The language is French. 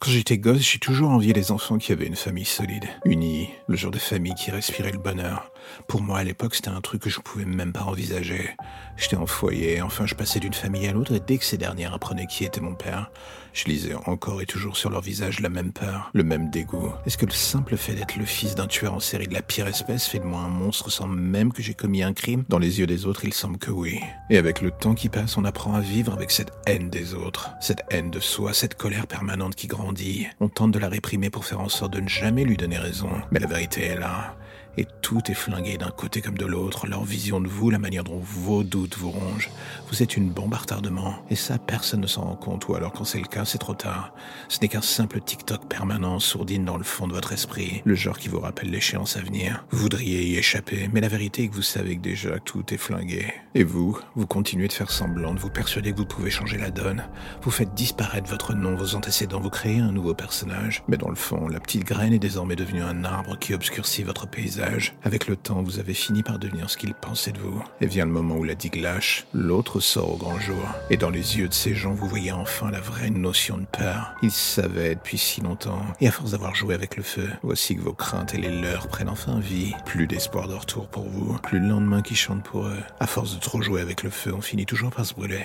Quand j'étais gosse, j'ai toujours envié les enfants qui avaient une famille solide, unie, le genre de famille qui respirait le bonheur. Pour moi, à l'époque, c'était un truc que je pouvais même pas envisager. J'étais en foyer, enfin, je passais d'une famille à l'autre, et dès que ces dernières apprenaient qui était mon père, je lisais encore et toujours sur leur visage la même peur, le même dégoût. Est-ce que le simple fait d'être le fils d'un tueur en série de la pire espèce fait de moi un monstre sans même que j'ai commis un crime? Dans les yeux des autres, il semble que oui. Et avec le temps qui passe, on apprend à vivre avec cette haine des autres, cette haine de soi, cette colère permanente qui grandit. On tente de la réprimer pour faire en sorte de ne jamais lui donner raison. Mais la vérité est là et tout est flingué d'un côté comme de l'autre, leur vision de vous, la manière dont vos doutes vous rongent. Vous êtes une bombe à retardement, et ça, personne ne s'en rend compte, ou alors quand c'est le cas, c'est trop tard. Ce n'est qu'un simple TikTok permanent, sourdine dans le fond de votre esprit, le genre qui vous rappelle l'échéance à venir. Vous voudriez y échapper, mais la vérité est que vous savez que déjà tout est flingué. Et vous, vous continuez de faire semblant, de vous persuader que vous pouvez changer la donne. Vous faites disparaître votre nom, vos antécédents, vous créez un nouveau personnage. Mais dans le fond, la petite graine est désormais devenue un arbre qui obscurcit votre paysage avec le temps, vous avez fini par devenir ce qu'il pensait de vous. Et vient le moment où la digue lâche, l'autre sort au grand jour. Et dans les yeux de ces gens, vous voyez enfin la vraie notion de peur. Ils savaient depuis si longtemps. Et à force d'avoir joué avec le feu, voici que vos craintes et les leurs prennent enfin vie. Plus d'espoir de retour pour vous, plus le lendemain qui chante pour eux. À force de trop jouer avec le feu, on finit toujours par se brûler.